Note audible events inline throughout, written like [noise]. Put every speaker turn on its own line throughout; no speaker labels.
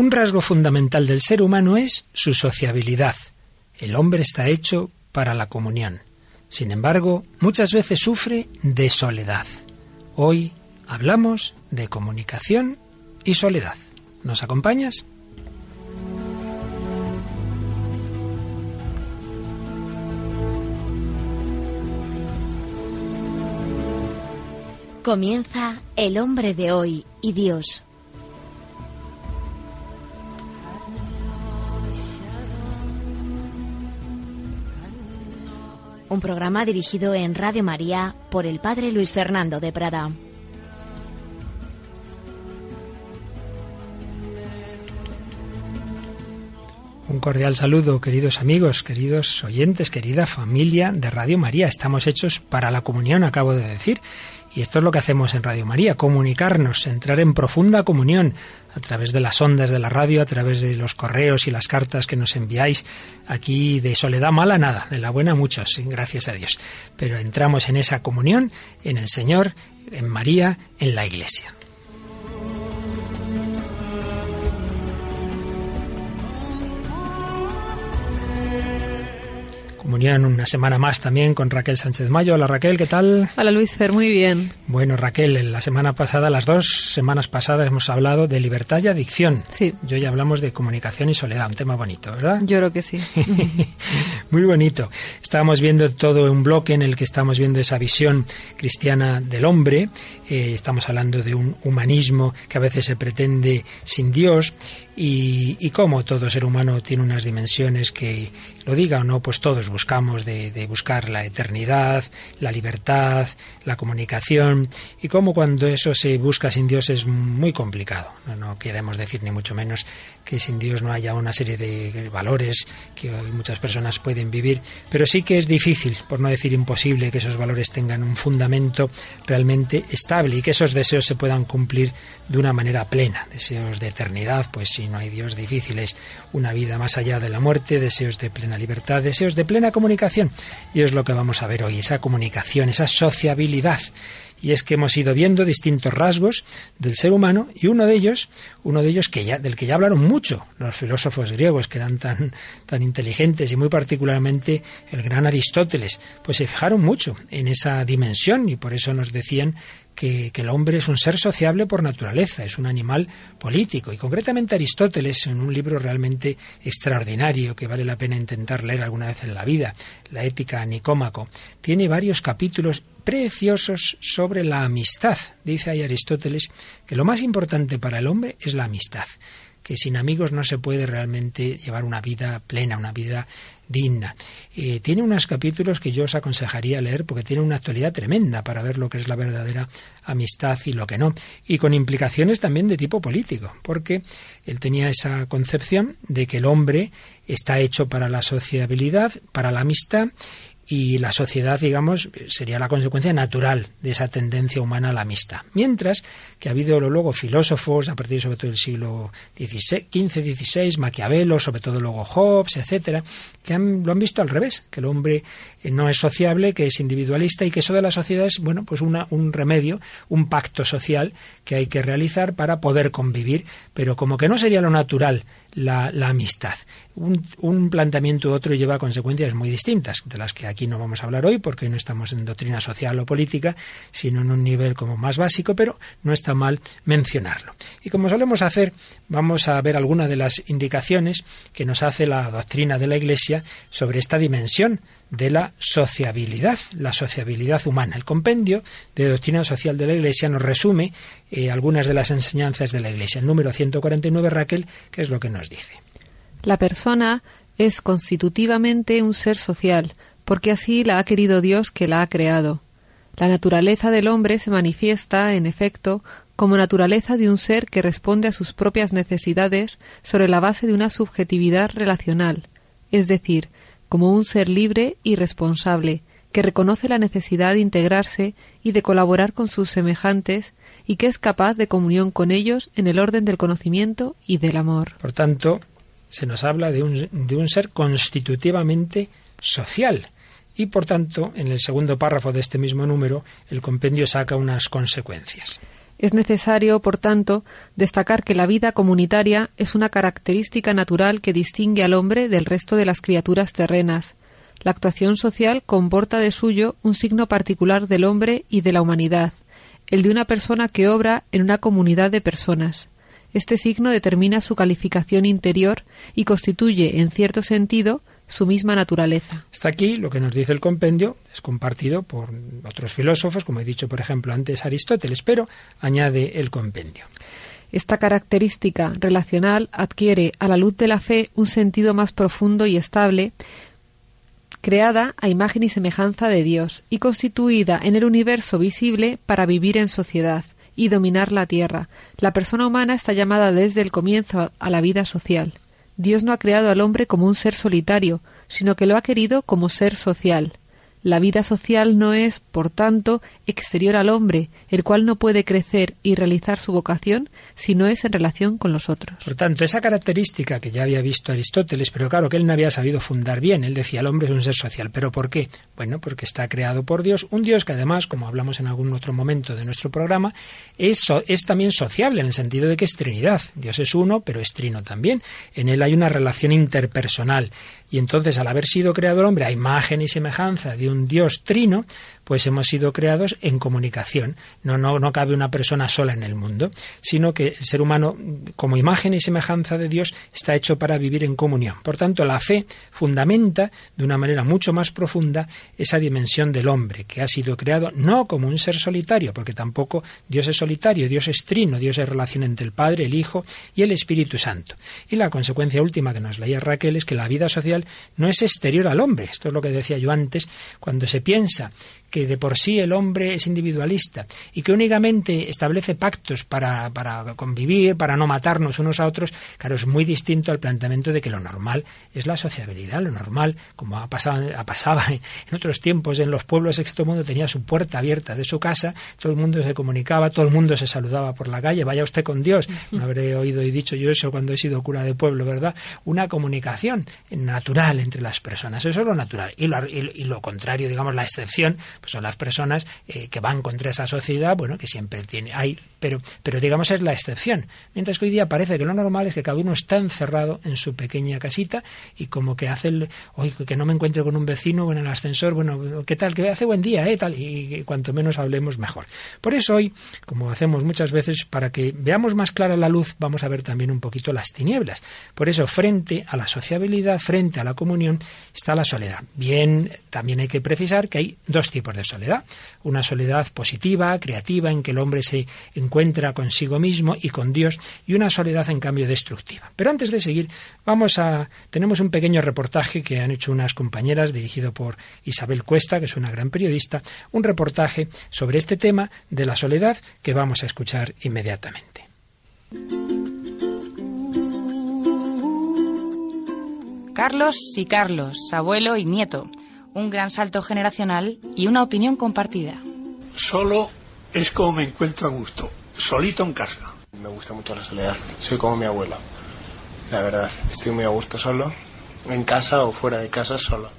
Un rasgo fundamental del ser humano es su sociabilidad. El hombre está hecho para la comunión. Sin embargo, muchas veces sufre de soledad. Hoy hablamos de comunicación y soledad. ¿Nos acompañas?
Comienza El hombre de hoy y Dios. Un programa dirigido en Radio María por el Padre Luis Fernando de Prada.
Un cordial saludo, queridos amigos, queridos oyentes, querida familia de Radio María. Estamos hechos para la comunión, acabo de decir. Y esto es lo que hacemos en Radio María, comunicarnos, entrar en profunda comunión a través de las ondas de la radio, a través de los correos y las cartas que nos enviáis. Aquí de soledad mala nada, de la buena muchos, gracias a Dios. Pero entramos en esa comunión, en el Señor, en María, en la Iglesia. Comunión una semana más también con Raquel Sánchez Mayo. Hola Raquel, ¿qué tal?
Hola Luis Fer, muy bien.
Bueno Raquel, la semana pasada, las dos semanas pasadas hemos hablado de libertad y adicción.
Sí.
Yo ya hablamos de comunicación y soledad, un tema bonito, ¿verdad?
Yo creo que sí. [laughs]
muy bonito. Estábamos viendo todo un bloque en el que estamos viendo esa visión cristiana del hombre. Eh, estamos hablando de un humanismo que a veces se pretende sin Dios y, y cómo todo ser humano tiene unas dimensiones que, lo diga o no, pues todos buscamos de, de, buscar la eternidad, la libertad, la comunicación y cómo cuando eso se busca sin Dios es muy complicado. No, no queremos decir ni mucho menos que sin Dios no haya una serie de valores que muchas personas pueden vivir, pero sí que es difícil, por no decir imposible, que esos valores tengan un fundamento realmente estable y que esos deseos se puedan cumplir de una manera plena. Deseos de eternidad, pues si no hay Dios, difícil es una vida más allá de la muerte, deseos de plena libertad, deseos de plena comunicación. Y es lo que vamos a ver hoy, esa comunicación, esa sociabilidad y es que hemos ido viendo distintos rasgos del ser humano y uno de ellos, uno de ellos que ya del que ya hablaron mucho los filósofos griegos que eran tan tan inteligentes y muy particularmente el gran Aristóteles, pues se fijaron mucho en esa dimensión y por eso nos decían que, el hombre es un ser sociable por naturaleza, es un animal político. Y concretamente Aristóteles, en un libro realmente extraordinario que vale la pena intentar leer alguna vez en la vida, La ética Nicómaco, tiene varios capítulos preciosos sobre la amistad. Dice ahí Aristóteles que lo más importante para el hombre es la amistad, que sin amigos no se puede realmente llevar una vida plena, una vida digna. Eh, tiene unos capítulos que yo os aconsejaría leer porque tiene una actualidad tremenda para ver lo que es la verdadera amistad y lo que no. Y con implicaciones también de tipo político, porque él tenía esa concepción de que el hombre está hecho para la sociabilidad, para la amistad, y la sociedad, digamos, sería la consecuencia natural de esa tendencia humana a la amistad. Mientras que ha habido luego filósofos, a partir sobre todo del siglo XV, XVI, Maquiavelo, sobre todo luego Hobbes, etcétera, que han, lo han visto al revés, que el hombre no es sociable, que es individualista y que eso de la sociedad es, bueno, pues una, un remedio, un pacto social que hay que realizar para poder convivir, pero como que no sería lo natural la, la amistad. Un, un, planteamiento u otro lleva consecuencias muy distintas, de las que aquí no vamos a hablar hoy, porque no estamos en doctrina social o política, sino en un nivel como más básico, pero no está mal mencionarlo. Y como solemos hacer, vamos a ver algunas de las indicaciones que nos hace la doctrina de la Iglesia sobre esta dimensión de la sociabilidad, la sociabilidad humana. El compendio de doctrina social de la Iglesia nos resume eh, algunas de las enseñanzas de la Iglesia. El número 149, Raquel, ¿qué es lo que nos dice?
La persona es constitutivamente un ser social, porque así la ha querido Dios que la ha creado. La naturaleza del hombre se manifiesta, en efecto, como naturaleza de un ser que responde a sus propias necesidades sobre la base de una subjetividad relacional, es decir, como un ser libre y responsable, que reconoce la necesidad de integrarse y de colaborar con sus semejantes y que es capaz de comunión con ellos en el orden del conocimiento y del amor.
Por tanto, se nos habla de un, de un ser constitutivamente social. Y por tanto, en el segundo párrafo de este mismo número, el compendio saca unas consecuencias.
Es necesario, por tanto, destacar que la vida comunitaria es una característica natural que distingue al hombre del resto de las criaturas terrenas. La actuación social comporta de suyo un signo particular del hombre y de la humanidad, el de una persona que obra en una comunidad de personas. Este signo determina su calificación interior y constituye, en cierto sentido, su misma naturaleza.
Hasta aquí lo que nos dice el compendio es compartido por otros filósofos, como he dicho por ejemplo antes Aristóteles, pero añade el compendio.
Esta característica relacional adquiere a la luz de la fe un sentido más profundo y estable, creada a imagen y semejanza de Dios y constituida en el universo visible para vivir en sociedad y dominar la tierra. La persona humana está llamada desde el comienzo a la vida social. Dios no ha creado al hombre como un ser solitario, sino que lo ha querido como ser social. La vida social no es, por tanto, exterior al hombre, el cual no puede crecer y realizar su vocación si no es en relación con los otros.
Por tanto, esa característica que ya había visto Aristóteles, pero claro que él no había sabido fundar bien, él decía el hombre es un ser social, pero ¿por qué? Bueno, porque está creado por Dios, un Dios que además, como hablamos en algún otro momento de nuestro programa, es, es también sociable en el sentido de que es Trinidad. Dios es uno, pero es trino también. En él hay una relación interpersonal. Y entonces, al haber sido creado el hombre a imagen y semejanza de un Dios trino, pues hemos sido creados en comunicación. No, no, no cabe una persona sola en el mundo, sino que el ser humano, como imagen y semejanza de Dios, está hecho para vivir en comunión. Por tanto, la fe fundamenta de una manera mucho más profunda esa dimensión del hombre, que ha sido creado no como un ser solitario, porque tampoco Dios es solitario, Dios es trino, Dios es relación entre el Padre, el Hijo y el Espíritu Santo. Y la consecuencia última que nos leía Raquel es que la vida social no es exterior al hombre. Esto es lo que decía yo antes, cuando se piensa que de por sí el hombre es individualista y que únicamente establece pactos para, para, convivir, para no matarnos unos a otros, claro, es muy distinto al planteamiento de que lo normal es la sociabilidad, lo normal, como ha pasado, ha pasaba en otros tiempos en los pueblos, el mundo tenía su puerta abierta de su casa, todo el mundo se comunicaba, todo el mundo se saludaba por la calle, vaya usted con Dios, no habré oído y dicho yo eso cuando he sido cura de pueblo, ¿verdad? Una comunicación natural entre las personas, eso es lo natural, y lo, y lo contrario, digamos, la excepción, pues son las personas eh, que van contra esa sociedad, bueno, que siempre tiene, hay pero, pero digamos es la excepción. Mientras que hoy día parece que lo normal es que cada uno está encerrado en su pequeña casita y como que hace el, oye, que no me encuentre con un vecino o en el ascensor, bueno, ¿qué tal? Que hace buen día, ¿eh? Tal, y, cuanto menos hablemos mejor. Por eso hoy, como hacemos muchas veces, para que veamos más clara la luz, vamos a ver también un poquito las tinieblas. Por eso, frente a la sociabilidad, frente a la comunión, está la soledad. Bien, también hay que precisar que hay dos tipos de soledad. Una soledad positiva, creativa, en que el hombre se encuentra consigo mismo y con Dios y una soledad en cambio destructiva. Pero antes de seguir, vamos a tenemos un pequeño reportaje que han hecho unas compañeras dirigido por Isabel Cuesta, que es una gran periodista, un reportaje sobre este tema de la soledad que vamos a escuchar inmediatamente.
Carlos y Carlos, abuelo y nieto, un gran salto generacional y una opinión compartida.
Solo es como me encuentro a gusto solito en casa.
Me gusta mucho la soledad. Soy como mi abuela. La verdad, estoy muy a gusto solo. En casa o fuera de casa solo.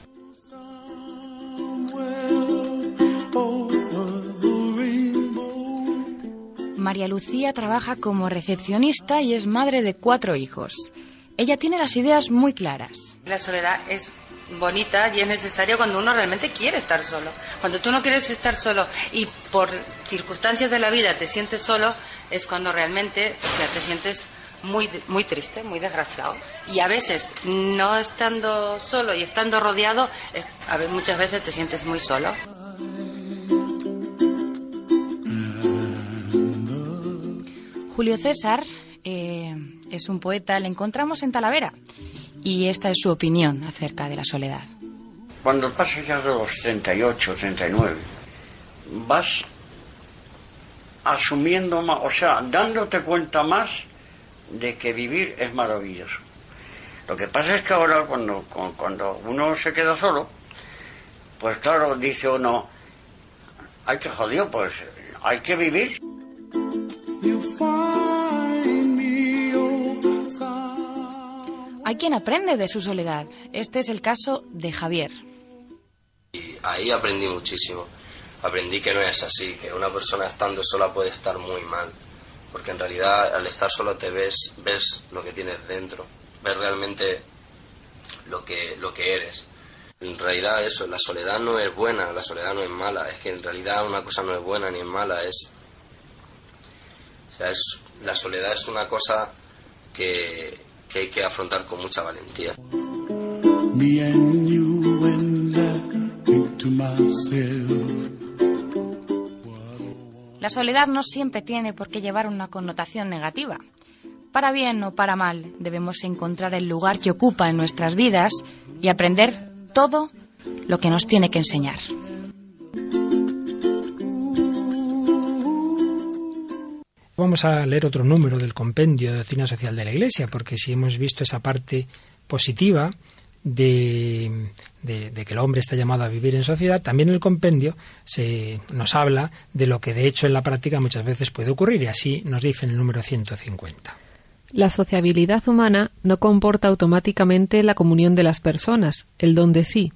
María Lucía trabaja como recepcionista y es madre de cuatro hijos. Ella tiene las ideas muy claras.
La soledad es bonita y es necesaria cuando uno realmente quiere estar solo. Cuando tú no quieres estar solo y por circunstancias de la vida te sientes solo, es cuando realmente te sientes muy, muy triste, muy desgraciado. Y a veces, no estando solo y estando rodeado, a veces, muchas veces te sientes muy solo.
Julio César eh, es un poeta, le encontramos en Talavera y esta es su opinión acerca de la soledad.
Cuando pasas ya de los 38, 39, vas asumiendo más, o sea, dándote cuenta más de que vivir es maravilloso. Lo que pasa es que ahora cuando, cuando uno se queda solo, pues claro, dice uno, hay que jodido, pues hay que vivir.
Hay quien aprende de su soledad. Este es el caso de Javier.
Y ahí aprendí muchísimo. aprendí que no es así, que una persona estando sola puede estar muy mal, porque en realidad al estar solo te ves, ves lo que tienes dentro, ves realmente lo que, lo que eres. En realidad eso, la soledad no es buena, la soledad no es mala, es que en realidad una cosa no es buena ni es mala, es... O sea, es, la soledad es una cosa que, que hay que afrontar con mucha valentía.
La soledad no siempre tiene por qué llevar una connotación negativa. Para bien o para mal, debemos encontrar el lugar que ocupa en nuestras vidas y aprender todo lo que nos tiene que enseñar.
Vamos a leer otro número del compendio de doctrina social de la Iglesia, porque si hemos visto esa parte positiva de, que el hombre está llamado a vivir en sociedad, también el compendio se nos habla de lo que de hecho en la práctica muchas veces puede ocurrir, y así nos dice en el número 150.
La sociabilidad humana no comporta automáticamente la comunión de las personas, el don de sí.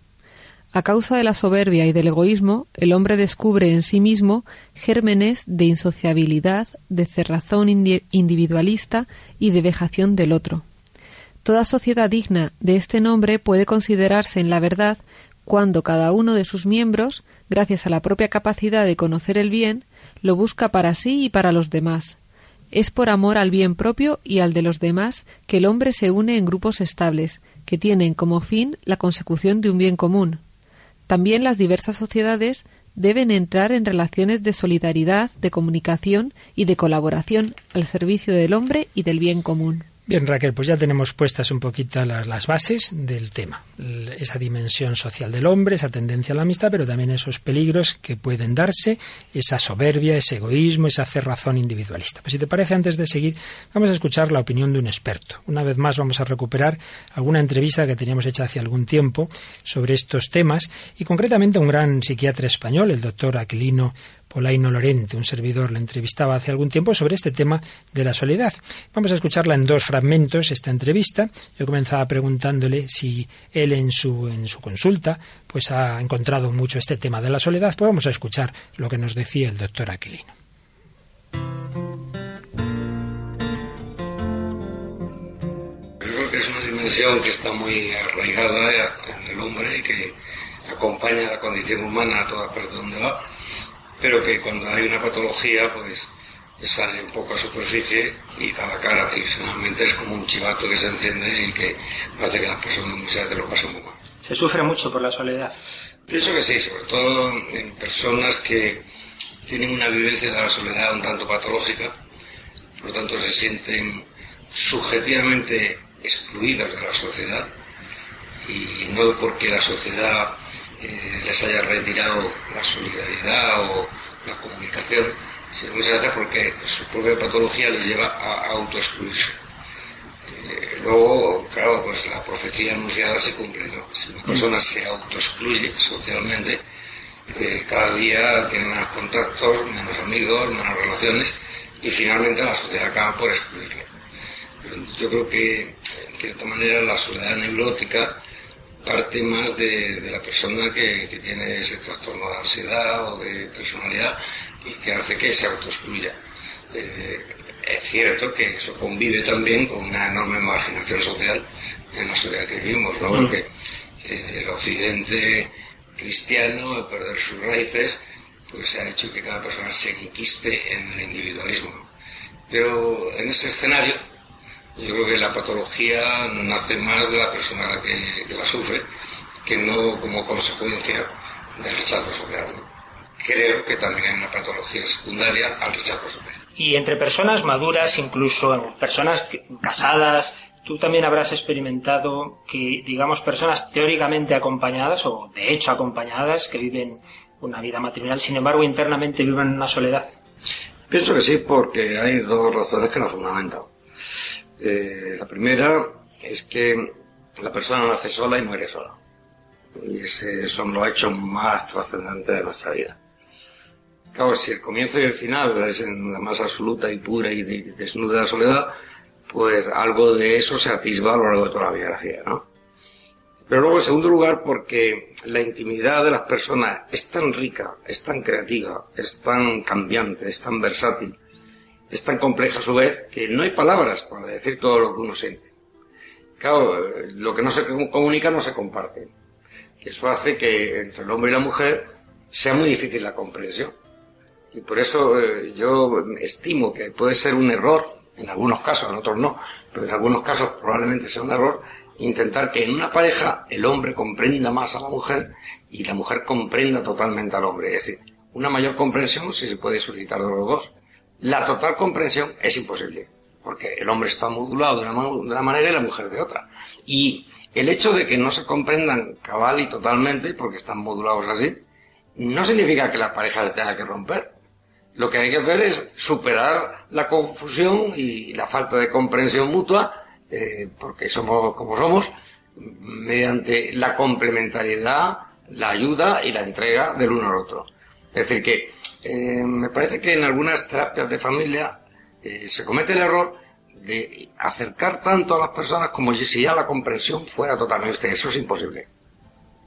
A causa de la soberbia y del egoísmo, el hombre descubre en sí mismo gérmenes de insociabilidad, de cerrazón individualista y de vejación del otro. Toda sociedad digna de este nombre puede considerarse en la verdad cuando cada uno de sus miembros, gracias a la propia capacidad de conocer el bien, lo busca para sí y para los demás. Es por amor al bien propio y al de los demás que el hombre se une en grupos estables, que tienen como fin la consecución de un bien común. También las diversas sociedades deben entrar en relaciones de solidaridad, de comunicación y de colaboración al servicio del hombre y del bien común.
Bien, Raquel, pues ya tenemos puestas un poquito las, bases del tema. Esa dimensión social del hombre, esa tendencia a la amistad, pero también esos peligros que pueden darse, esa soberbia, ese egoísmo, esa cerrazón individualista. Pues si te parece, antes de seguir, vamos a escuchar la opinión de un experto. Una vez más vamos a recuperar alguna entrevista que teníamos hecha hace algún tiempo sobre estos temas y concretamente un gran psiquiatra español, el doctor Aquilino Olaino Lorente, un servidor, le entrevistaba hace algún tiempo sobre este tema de la soledad. Vamos a escucharla en dos fragmentos, esta entrevista. Yo comenzaba preguntándole si él en su, en su consulta pues ha encontrado mucho este tema de la soledad. Pues vamos a escuchar lo que nos decía el doctor Aquilino.
es una dimensión que está muy arraigada en el hombre y que acompaña la condición humana a toda parte donde va pero que cuando hay una patología, pues sale un poco a superficie y a la cara, y generalmente es como un chivato que se enciende y que hace que las personas muchas veces lo pasen muy mal.
¿Se sufre mucho por la soledad?
Pienso que sí, sobre todo en personas que tienen una vivencia de la soledad un tanto patológica, por lo tanto se sienten subjetivamente excluidas de la sociedad y no porque la sociedad eh, les haya retirado la solidaridad o la comunicación, sino muchas veces porque su propia patología les lleva a autoexcluirse. Eh, luego, claro, pues la profecía anunciada se cumple. Si una persona se autoexcluye socialmente, eh, cada día tiene menos contactos, menos amigos, menos relaciones y finalmente la sociedad acaba por excluirle. yo creo que, en cierta manera, la soledad neurótica parte más de, la persona que, tiene ese trastorno de ansiedad o de personalidad y que hace que se autoexcluya. Eh, es cierto que eso convive también con una enorme marginación social en la sociedad que vivimos, ¿no? Porque eh, el occidente cristiano, al perder sus raíces, pues ha hecho que cada persona se enquiste en el individualismo. Pero en ese escenario, yo creo que la patología nace más de la persona que, la sufre que no como consecuencia del rechazo social. Creo que también hay una patología secundaria al rechazo social.
Y entre personas maduras, incluso personas casadas, tú también habrás experimentado que, digamos, personas teóricamente acompañadas o de hecho acompañadas que viven una vida matrimonial, sin embargo, internamente viven una soledad.
Pienso que sí, porque hay dos razones que la fundamentan. Eh, la primera es que la persona nace sola y muere sola. Y ese son los hechos más trascendentes de nuestra vida. Claro, si el comienzo y el final es en la más absoluta y pura y desnuda de la soledad, pues algo de eso se atisba a lo largo de toda la biografía, ¿no? Pero luego, en segundo lugar, porque la intimidad de las personas es tan rica, es tan creativa, es tan cambiante, es tan versátil, es tan compleja a su vez, que no hay palabras para decir todo lo que uno siente. Claro, lo que no se comunica no se comparte. Eso hace que entre el hombre y la mujer sea muy difícil la comprensión. Y por eso eh, yo estimo que puede ser un error, en algunos casos, en otros no, pero en algunos casos probablemente sea un error, intentar que en una pareja el hombre comprenda más a la mujer y la mujer comprenda totalmente al hombre. Es decir, una mayor comprensión si se puede solicitar de los dos. La total comprensión es imposible, porque el hombre está modulado de una, manera y la mujer de otra. Y el hecho de que no se comprendan cabal y totalmente, porque están modulados así, no significa que la pareja se tenga que romper. Lo que hay que hacer es superar la confusión y la falta de comprensión mutua eh, porque somos como somos, mediante la complementariedad, la ayuda y la entrega del uno al otro. Es decir, que eh, me parece que en algunas terapias de familia eh, se comete el error de acercar tanto a las personas como si ya la comprensión fuera totalmente. Eso es imposible.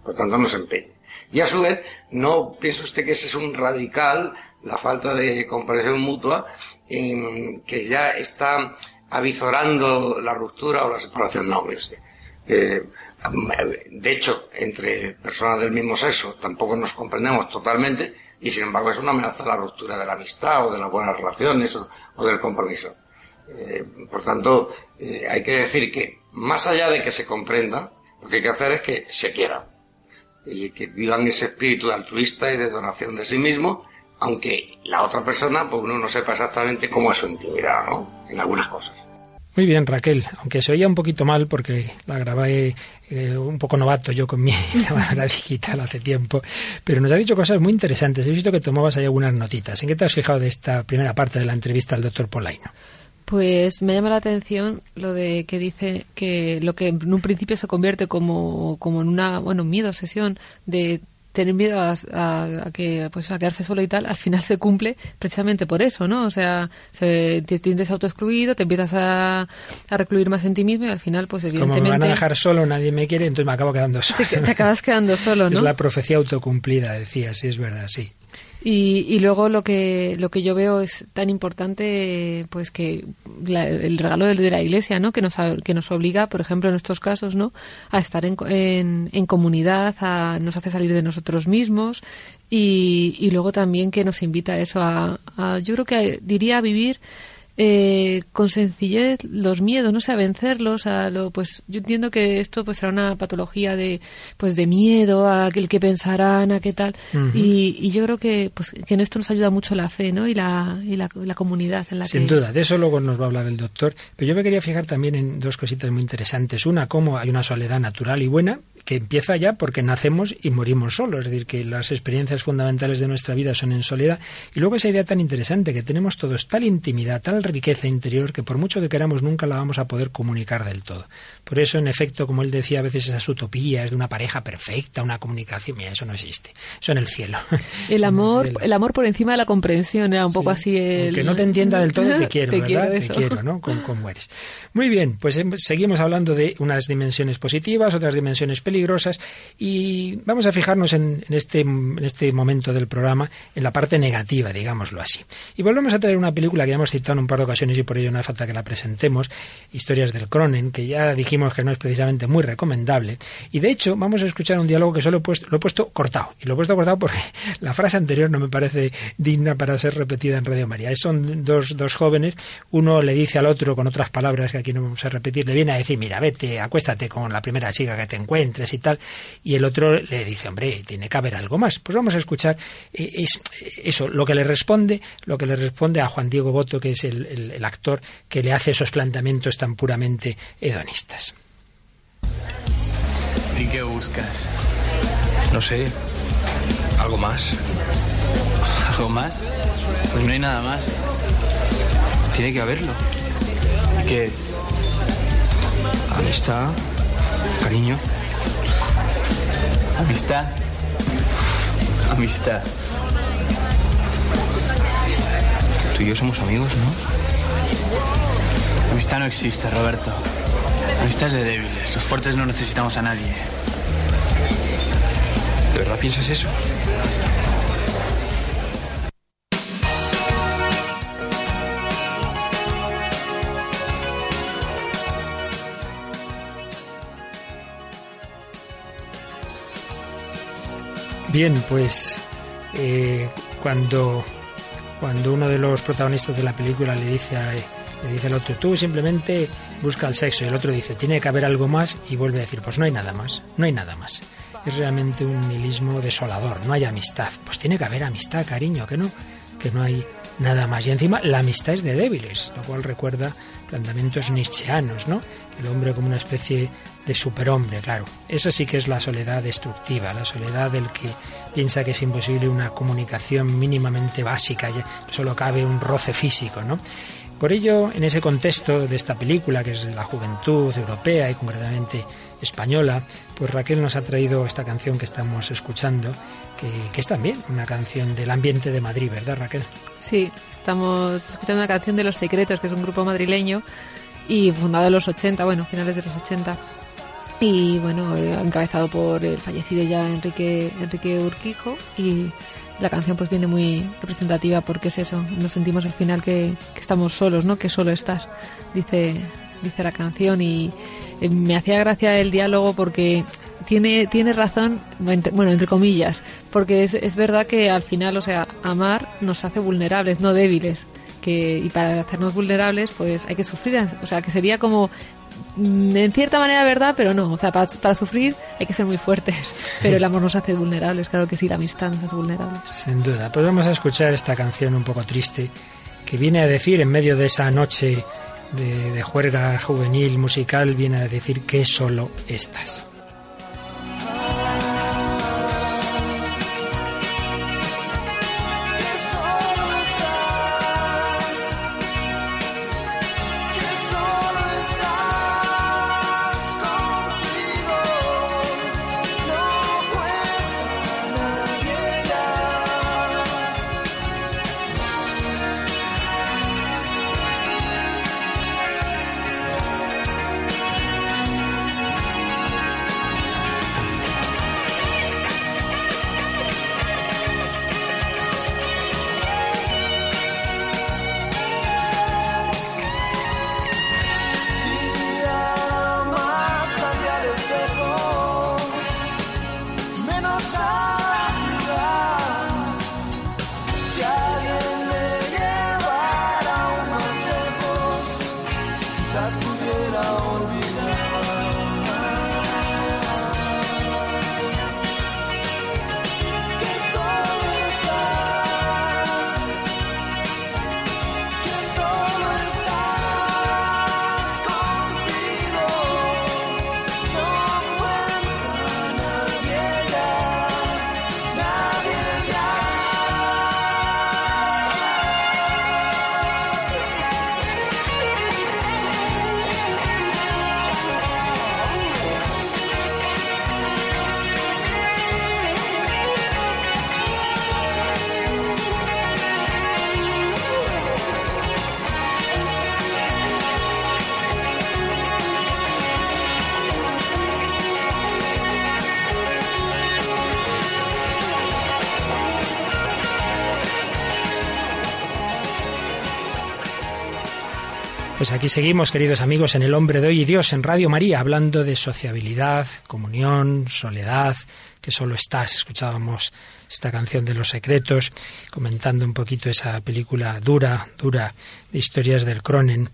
Por tanto, no se empeñe. Y a su vez, no piensa usted que ese es un radical, la falta de comprensión mutua, que ya está avizorando la ruptura o la separación. No, eh, de hecho, entre personas del mismo sexo tampoco nos comprendemos totalmente y sin embargo eso no amenaza la ruptura de la amistad o de las buenas relaciones o, del compromiso. Eh, por tanto, eh, hay que decir que más allá de que se comprenda, lo que hay que hacer es que se quieran y que vivan ese espíritu altruista y de donación de sí mismo, aunque la otra persona, pues uno no sepa exactamente cómo es su intimidad, ¿no? En algunas cosas.
Muy bien, Raquel, aunque se oía un poquito mal porque la grabé eh, un poco novato yo con mi [laughs] grabadora digital hace tiempo, pero nos ha dicho cosas muy interesantes. He visto que tomabas ahí algunas notitas. ¿En qué te has fijado de esta primera parte de la entrevista al doctor Polaino?
Pues me llama la atención lo de que dice que lo que en un principio se convierte como, como en una, bueno, miedo, obsesión de tener miedo a, que pues a quedarse solo y tal, al final se cumple precisamente por eso, ¿no? O sea, se, te sientes autoexcluido, te empiezas a, a, recluir más en ti mismo y al final, pues evidentemente...
Como me van a dejar solo, nadie me quiere, entonces me acabo quedando solo.
Te, acabas quedando solo, [laughs] ¿no?
Es la profecía autocumplida, decía, sí, es verdad, sí.
Y, y, luego lo que lo que yo veo es tan importante pues que el regalo de, la iglesia no que nos que nos obliga por ejemplo en estos casos no a estar en, en, en comunidad a, nos hace salir de nosotros mismos y, y luego también que nos invita a eso a, a yo creo que diría a vivir eh, con sencillez los miedos, no sé, a vencerlos, a lo, pues yo entiendo que esto pues será una patología de pues de miedo a el que pensarán, a qué tal, y, yo creo que pues que en esto nos ayuda mucho la fe, ¿no? Y la, y la, comunidad en la
Sin duda, de eso luego nos va a hablar el doctor, pero yo me quería fijar también en dos cositas muy interesantes. Una, cómo hay una soledad natural y buena, que empieza ya porque nacemos y morimos solos, es decir, que las experiencias fundamentales de nuestra vida son en soledad. Y luego esa idea tan interesante que tenemos todos tal intimidad, tal riqueza interior, que por mucho que queramos nunca la vamos a poder comunicar del todo. Por eso, en efecto, como él decía, a veces esas utopías de una pareja perfecta, una comunicación, mira, eso no existe. Eso en el cielo. [laughs]
El amor, el amor por encima de la comprensión, era un poco así el...
Que no te entienda del todo, te [laughs] quiero, ¿verdad? te quiero, ¿no? Como, eres. Muy bien, pues em, seguimos hablando de unas dimensiones positivas, otras dimensiones peligrosas y vamos a fijarnos en, este, en este momento del programa en la parte negativa, digámoslo así. Y volvemos a traer una película que ya hemos citado en un par ocasiones y por ello no hace falta que la presentemos, Historias del Cronen, que ya dijimos que no es precisamente muy recomendable. Y de hecho vamos a escuchar un diálogo que solo he puesto, lo he puesto cortado. Y lo he puesto cortado porque [laughs] la frase anterior no me parece digna para ser repetida en Radio María. Son dos, dos jóvenes, uno le dice al otro con otras palabras que aquí no vamos a repetir, le viene a decir, mira, vete, acuéstate con la primera chica que te encuentres y tal, y el otro le dice, hombre, tiene que haber algo más. Pues vamos a escuchar eh, es, eso, lo que le responde, lo que le responde a Juan Diego Boto, que es el, actor que le hace esos planteamientos tan puramente hedonistas.
¿Y qué buscas? No sé, algo más. ¿Algo más? Pues no hay nada más. Tiene que haberlo. ¿Qué es? Amistad, cariño. Amistad. Amistad. Tú y yo somos amigos, ¿no? Amistad no existe, Roberto. Amistad es de débiles. Los fuertes no necesitamos a nadie. ¿De verdad piensas eso?
Bien, pues eh, cuando, cuando uno de los protagonistas de la película le dice, a, le dice al otro, tú simplemente busca el sexo, y el otro dice, tiene que haber algo más, y vuelve a decir, pues no hay nada más, no hay nada más. Es realmente un nihilismo desolador, no hay amistad. Pues tiene que haber amistad, cariño, que no, que no hay nada más. Y encima la amistad es de débiles, lo cual recuerda planteamientos nietzscheanos, ¿no? El hombre como una especie de superhombre, claro. Eso sí que es la soledad destructiva, la soledad del que piensa que es imposible una comunicación mínimamente básica, ya solo cabe un roce físico, ¿no? Por ello, en ese contexto de esta película, que es la juventud europea y concretamente española, pues Raquel nos ha traído esta canción que estamos escuchando, que, que, es también una canción del ambiente de Madrid, ¿verdad Raquel?
Sí, estamos escuchando una canción de Los Secretos, que es un grupo madrileño y fundado en los 80, bueno, finales de los 80. Y bueno, encabezado por el fallecido ya Enrique, Enrique Urquijo y la canción pues viene muy representativa porque es eso, nos sentimos al final que, estamos solos, ¿no? Que solo estás, dice, dice la canción y eh, me hacía gracia el diálogo porque tiene, tiene razón, bueno, entre comillas, porque es, es verdad que al final, o sea, amar nos hace vulnerables, no débiles. Que, y para hacernos vulnerables, pues hay que sufrir. O sea, que sería como en cierta manera verdad, pero no. O sea, para, para, sufrir hay que ser muy fuertes. [laughs] Pero el amor nos hace vulnerables, claro que sí, la amistad nos hace vulnerables.
Sin duda. Pues vamos a escuchar esta canción un poco triste que viene a decir, en medio de esa noche de, de juerga juvenil musical, viene a decir que solo estás. Pues aquí seguimos, queridos amigos, en El Hombre de Hoy y Dios, en Radio María, hablando de sociabilidad, comunión, soledad, que solo estás. Escuchábamos esta canción de Los Secretos, comentando un poquito esa película dura, dura, de historias del Cronen.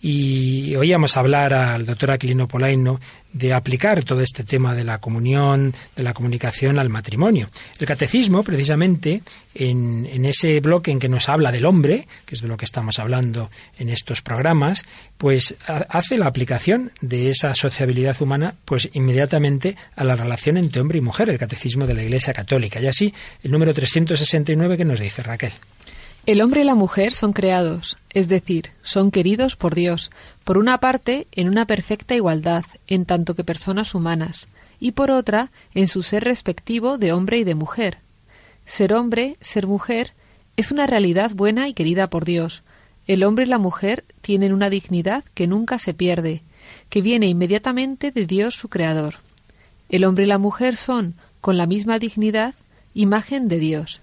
Y oíamos hablar al doctor Aquilino Polaino de aplicar todo este tema de la comunión, de la comunicación al matrimonio. El catecismo, precisamente, en, en, ese bloque en que nos habla del hombre, que es de lo que estamos hablando en estos programas, pues hace la aplicación de esa sociabilidad humana, pues inmediatamente a la relación entre hombre y mujer, el catecismo de la Iglesia Católica. Y así, el número 369 que nos dice Raquel.
El hombre y la mujer son creados, es decir, son queridos por Dios, por una parte, en una perfecta igualdad, en tanto que personas humanas, y por otra, en su ser respectivo de hombre y de mujer. Ser hombre, ser mujer, es una realidad buena y querida por Dios. El hombre y la mujer tienen una dignidad que nunca se pierde, que viene inmediatamente de Dios su Creador. El hombre y la mujer son, con la misma dignidad, imagen de Dios.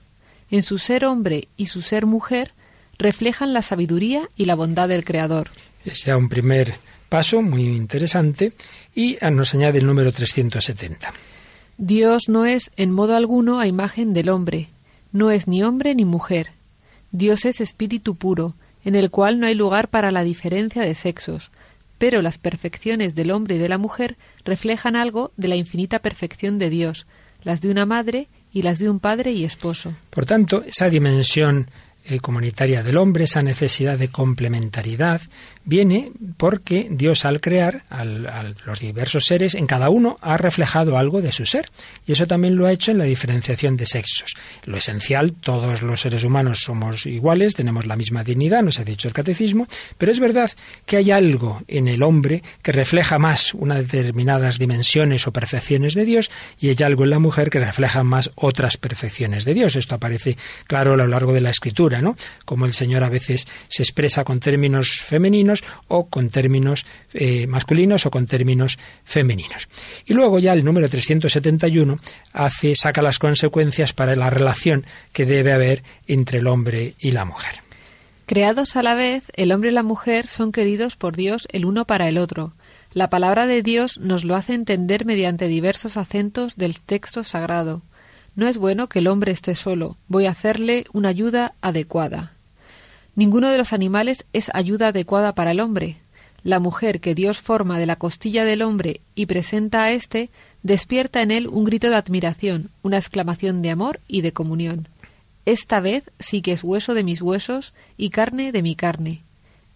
En su ser hombre y su ser mujer reflejan la sabiduría y la bondad del Creador.
Es ya un primer paso muy interesante y nos añade el número 370.
Dios no es en modo alguno a imagen del hombre, no es ni hombre ni mujer. Dios es espíritu puro, en el cual no hay lugar para la diferencia de sexos, pero las perfecciones del hombre y de la mujer reflejan algo de la infinita perfección de Dios, las de una madre y las de un padre y esposo.
Por tanto, esa dimensión eh, comunitaria del hombre, esa necesidad de complementariedad, viene porque Dios al crear a los diversos seres, en cada uno ha reflejado algo de su ser. Y eso también lo ha hecho en la diferenciación de sexos. Lo esencial, todos los seres humanos somos iguales, tenemos la misma dignidad, nos ha dicho el catecismo, pero es verdad que hay algo en el hombre que refleja más unas determinadas dimensiones o perfecciones de Dios y hay algo en la mujer que refleja más otras perfecciones de Dios. Esto aparece claro a lo largo de la escritura como el Señor a veces se expresa con términos femeninos o con términos eh, masculinos o con términos femeninos. Y luego ya el número 371 hace, saca las consecuencias para la relación que debe haber entre el hombre y la mujer.
Creados a la vez, el hombre y la mujer son queridos por Dios el uno para el otro. La palabra de Dios nos lo hace entender mediante diversos acentos del texto sagrado. No es bueno que el hombre esté solo. Voy a hacerle una ayuda adecuada. Ninguno de los animales es ayuda adecuada para el hombre. La mujer que Dios forma de la costilla del hombre y presenta a éste, despierta en él un grito de admiración, una exclamación de amor y de comunión. Esta vez sí que es hueso de mis huesos y carne de mi carne.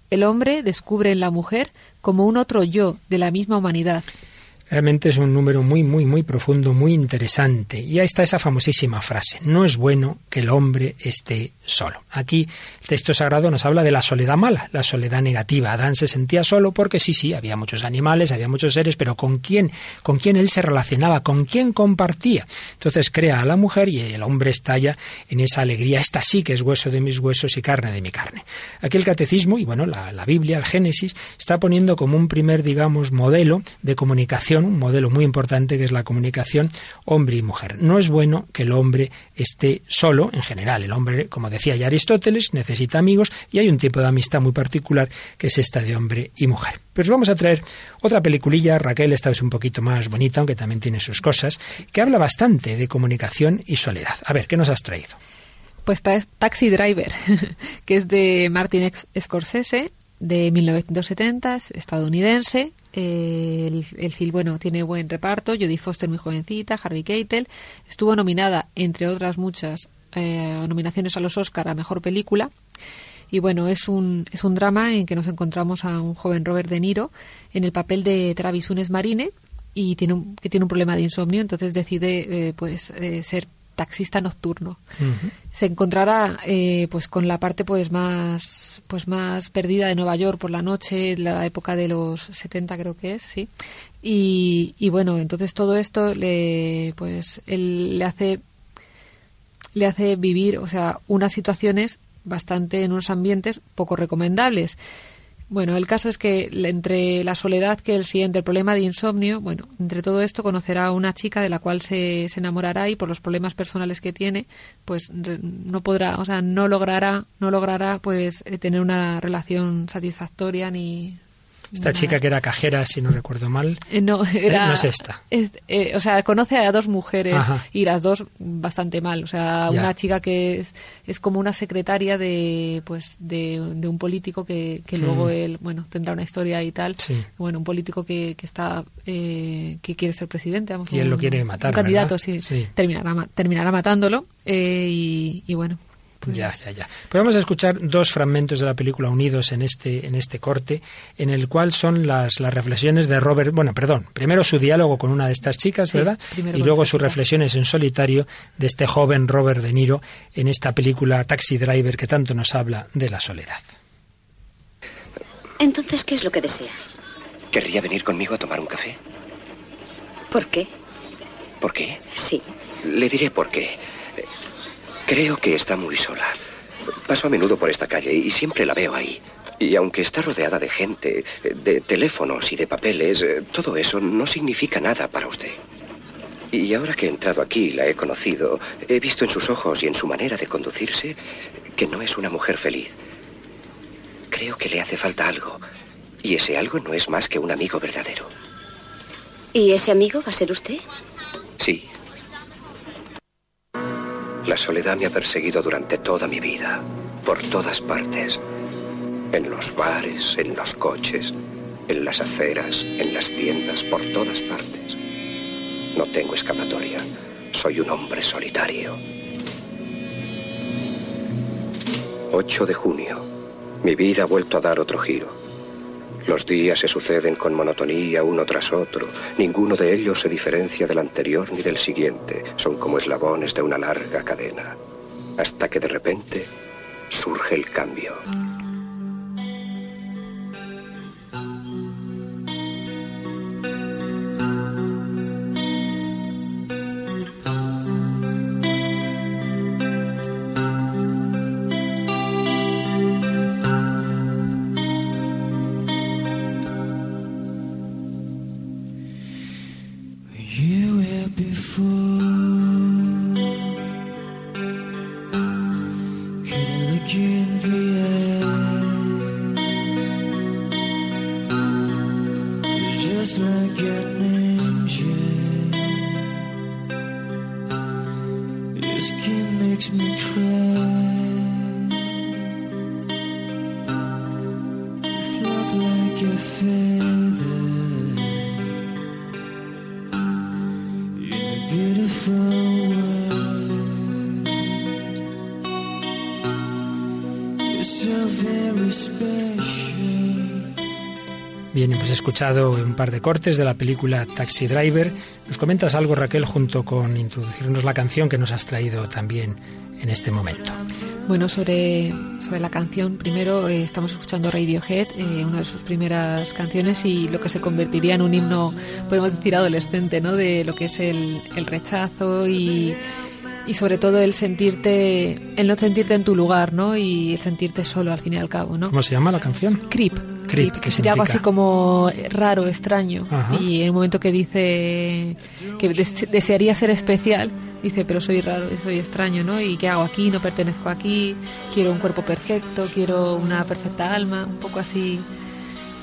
El hombre descubre en la mujer como un otro yo de la misma humanidad,
Realmente es un número muy, muy, muy profundo, muy interesante. Y ahí está esa famosísima frase, no es bueno que el hombre esté solo. Aquí el texto sagrado nos habla de la soledad mala, la soledad negativa. Adán se sentía solo porque sí, sí, había muchos animales, había muchos seres, pero ¿con quién? ¿Con quién él se relacionaba? ¿Con quién compartía? Entonces crea a la mujer y el hombre estalla en esa alegría. Esta sí que es hueso de mis huesos y carne de mi carne. Aquí el catecismo y bueno, la, la Biblia, el Génesis, está poniendo como un primer, digamos, modelo de comunicación un modelo muy importante que es la comunicación hombre y mujer. No es bueno que el hombre esté solo en general. El hombre, como decía ya Aristóteles, necesita amigos y hay un tipo de amistad muy particular que es esta de hombre y mujer. Pues vamos a traer otra peliculilla, Raquel, esta es un poquito más bonita, aunque también tiene sus cosas, que habla bastante de comunicación y soledad. A ver, ¿qué nos has traído?
Pues Taxi Driver, [laughs] que es de Martin Scorsese, de 1970, estadounidense. El, el, film, bueno, tiene buen reparto. Jodie Foster, muy jovencita, Harvey Keitel. Estuvo nominada, entre otras muchas eh, nominaciones a los Oscar a Mejor Película. Y bueno, es un, es un drama en que nos encontramos a un joven Robert De Niro en el papel de Travis Unes Marine y tiene un, que tiene un problema de insomnio, entonces decide eh, pues eh, ser taxista nocturno. Se encontrará eh, pues con la parte pues más pues más perdida de Nueva York por la noche, la época de los 70 creo que es, sí. Y, y bueno, entonces todo esto le pues él le hace le hace vivir, o sea, unas situaciones bastante en unos ambientes poco recomendables. Bueno, el caso es que entre la soledad que él siente, el problema de insomnio, bueno, entre todo esto conocerá a una chica de la cual se, se enamorará y por los problemas personales que tiene, pues no podrá, o sea, no logrará, no logrará pues eh, tener una relación satisfactoria ni
esta chica que era cajera, si no recuerdo mal.
Eh, no, era,
no es esta.
Eh, o sea, conoce a dos mujeres y las dos bastante mal. O sea, una chica que es, es, como una secretaria de pues de, un político que, que luego él, bueno, tendrá una historia y tal. Bueno, un político que, que está eh, que quiere ser presidente. Vamos,
y él lo quiere matar.
Un candidato, sí, Terminará, terminará matándolo. y, y bueno,
pues ya, ya, ya. Pues vamos a escuchar dos fragmentos de la película unidos en este, en este corte, en el cual son las, las reflexiones de Robert, bueno, perdón, primero su diálogo con una de estas chicas, ¿verdad? Y luego sus reflexiones en solitario de este joven Robert De Niro en esta película Taxi Driver que tanto nos habla de la soledad.
Entonces, ¿qué es lo que desea?
¿Querría venir conmigo a tomar un café?
¿Por qué?
¿Por qué?
Sí.
Le diré por qué. Creo que está muy sola. Paso a menudo por esta calle y siempre la veo ahí. Y aunque está rodeada de gente, de teléfonos y de papeles, todo eso no significa nada para usted. Y ahora que he entrado aquí y la he conocido, he visto en sus ojos y en su manera de conducirse que no es una mujer feliz. Creo que le hace falta algo. Y ese algo no es más que un amigo verdadero.
¿Y ese amigo va a ser usted?
Sí. La soledad me ha perseguido durante toda mi vida, por todas partes. En los bares, en los coches, en las aceras, en las tiendas, por todas partes. No tengo escapatoria. Soy un hombre solitario. 8 de junio. Mi vida ha vuelto a dar otro giro. Los días se suceden con monotonía uno tras otro. Ninguno de ellos se diferencia del anterior ni del siguiente. Son como eslabones de una larga cadena. Hasta que de repente surge el cambio.
Makes me cry.
Hemos escuchado un par de cortes de la película Taxi Driver. ¿Nos comentas algo, Raquel, junto con introducirnos la canción que nos has traído también en este momento?
Bueno, sobre, sobre la canción, primero eh, estamos escuchando Radiohead, eh, una de sus primeras canciones y lo que se convertiría en un himno, podemos decir, adolescente, ¿no? De lo que es el, el rechazo y, y sobre todo el sentirte, el no sentirte en tu lugar, ¿no? Y sentirte solo al fin y al cabo, ¿no?
¿Cómo se llama la canción?
Creep.
Creep, ¿qué
que sería algo así como raro, extraño.
Ajá.
Y en un momento que dice que des- desearía ser especial, dice, pero soy raro, soy extraño, ¿no? ¿Y qué hago aquí? No pertenezco aquí, quiero un cuerpo perfecto, quiero una perfecta alma, un poco así.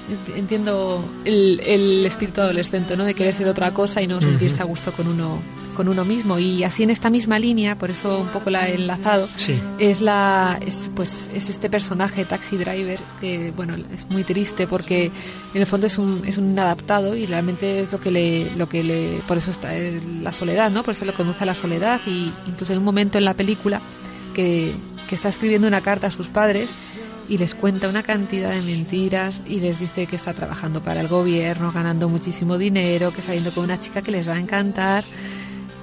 Ent- Entiendo el, el espíritu adolescente, ¿no? De querer ser otra cosa y no sentirse a gusto con uno, con uno mismo. Y así en esta misma línea, por eso un poco la he enlazado,
Sí.
es la es, pues es este personaje taxi driver que bueno es muy triste porque en el fondo es un es un adaptado y realmente es lo que le lo que le por eso está la soledad no por eso lo conduce a la soledad y incluso en un momento en la película que, que está escribiendo una carta a sus padres y les cuenta una cantidad de mentiras y les dice que está trabajando para el gobierno ganando muchísimo dinero que saliendo con una chica que les va a encantar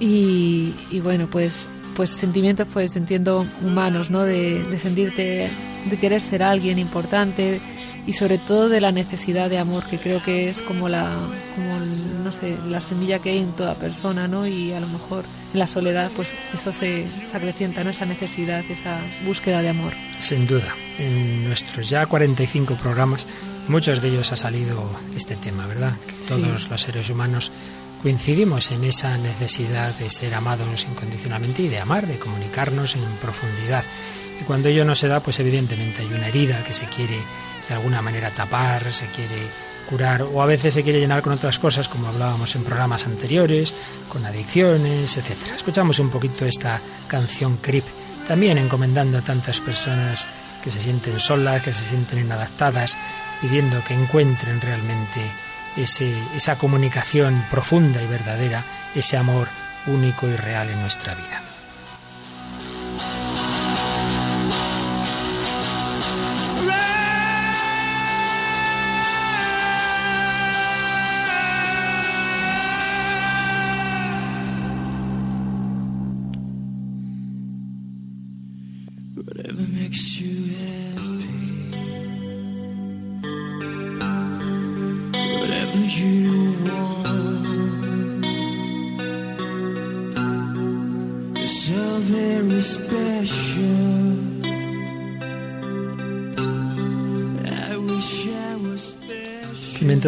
y, y bueno, pues, pues sentimientos, pues entiendo humanos, ¿no? De, de sentirte, de querer ser alguien importante y sobre todo de la necesidad de amor, que creo que es como la, como el- no sé, la semilla que hay en toda persona, ¿no? Y a lo mejor en la soledad, pues eso se, se acrecienta, ¿no? Esa necesidad, esa búsqueda de amor.
Sin duda, en nuestros ya 45 programas, muchos de ellos ha salido este tema, ¿verdad? Que todos los seres humanos coincidimos en esa necesidad de ser amados incondicionalmente y de amar, de comunicarnos en profundidad. Y cuando ello no se da, pues evidentemente hay una herida que se quiere de alguna manera tapar, se quiere curar o a veces se quiere llenar con otras cosas, como hablábamos en programas anteriores, con adicciones, etcétera. Escuchamos un poquito esta canción Creep, también encomendando a tantas personas que se sienten solas, que se sienten inadaptadas, pidiendo que encuentren realmente ese, esa comunicación profunda y verdadera, ese amor único y real en nuestra vida.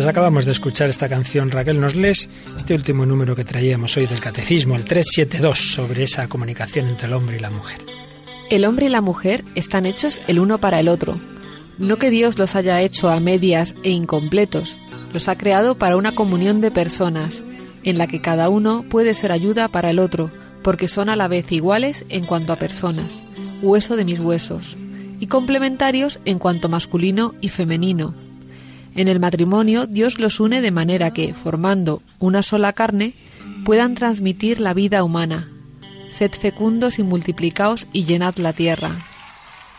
Acabamos de escuchar esta canción, Raquel, nos lees este último número que traíamos hoy del Catecismo, el 372, sobre esa comunicación entre el hombre y la mujer.
El hombre y la mujer están hechos el uno para el otro. No que Dios los haya hecho a medias e incompletos, los ha creado para una comunión de personas, en la que cada uno puede ser ayuda para el otro, porque son a la vez iguales en cuanto a personas, hueso de mis huesos, y complementarios en cuanto masculino y femenino, en el matrimonio Dios los une de manera que, formando una sola carne, puedan transmitir la vida humana. Sed fecundos y multiplicaos y llenad la tierra.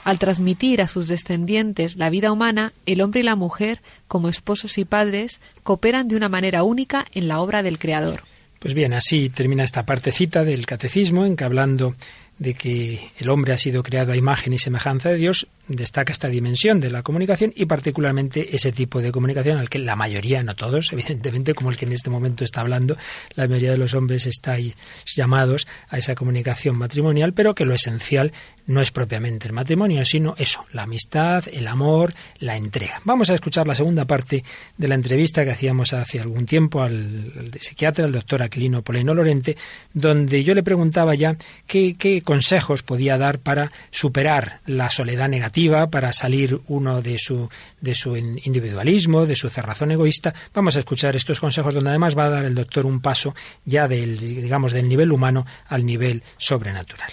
Al transmitir a sus descendientes la vida humana, el hombre y la mujer, como esposos y padres, cooperan de una manera única en la obra del Creador.
Pues bien, así termina esta partecita del catecismo en que hablando de que el hombre ha sido creado a imagen y semejanza de Dios, destaca esta dimensión de la comunicación y particularmente ese tipo de comunicación al que la mayoría, no todos, [laughs] evidentemente, como el que en este momento está hablando, la mayoría de los hombres estáis llamados a esa comunicación matrimonial, pero que lo esencial no es propiamente el matrimonio, sino eso, la amistad, el amor, la entrega. Vamos a escuchar la segunda parte de la entrevista que hacíamos hace algún tiempo al, psiquiatra, el doctor Aquilino Poleno Lorente, donde yo le preguntaba ya qué consejos podía dar para superar la soledad negativa, para salir uno de su, de su individualismo, de su cerrazón egoísta. Vamos a escuchar estos consejos donde además va a dar el doctor un paso ya del, digamos, del nivel humano al nivel sobrenatural.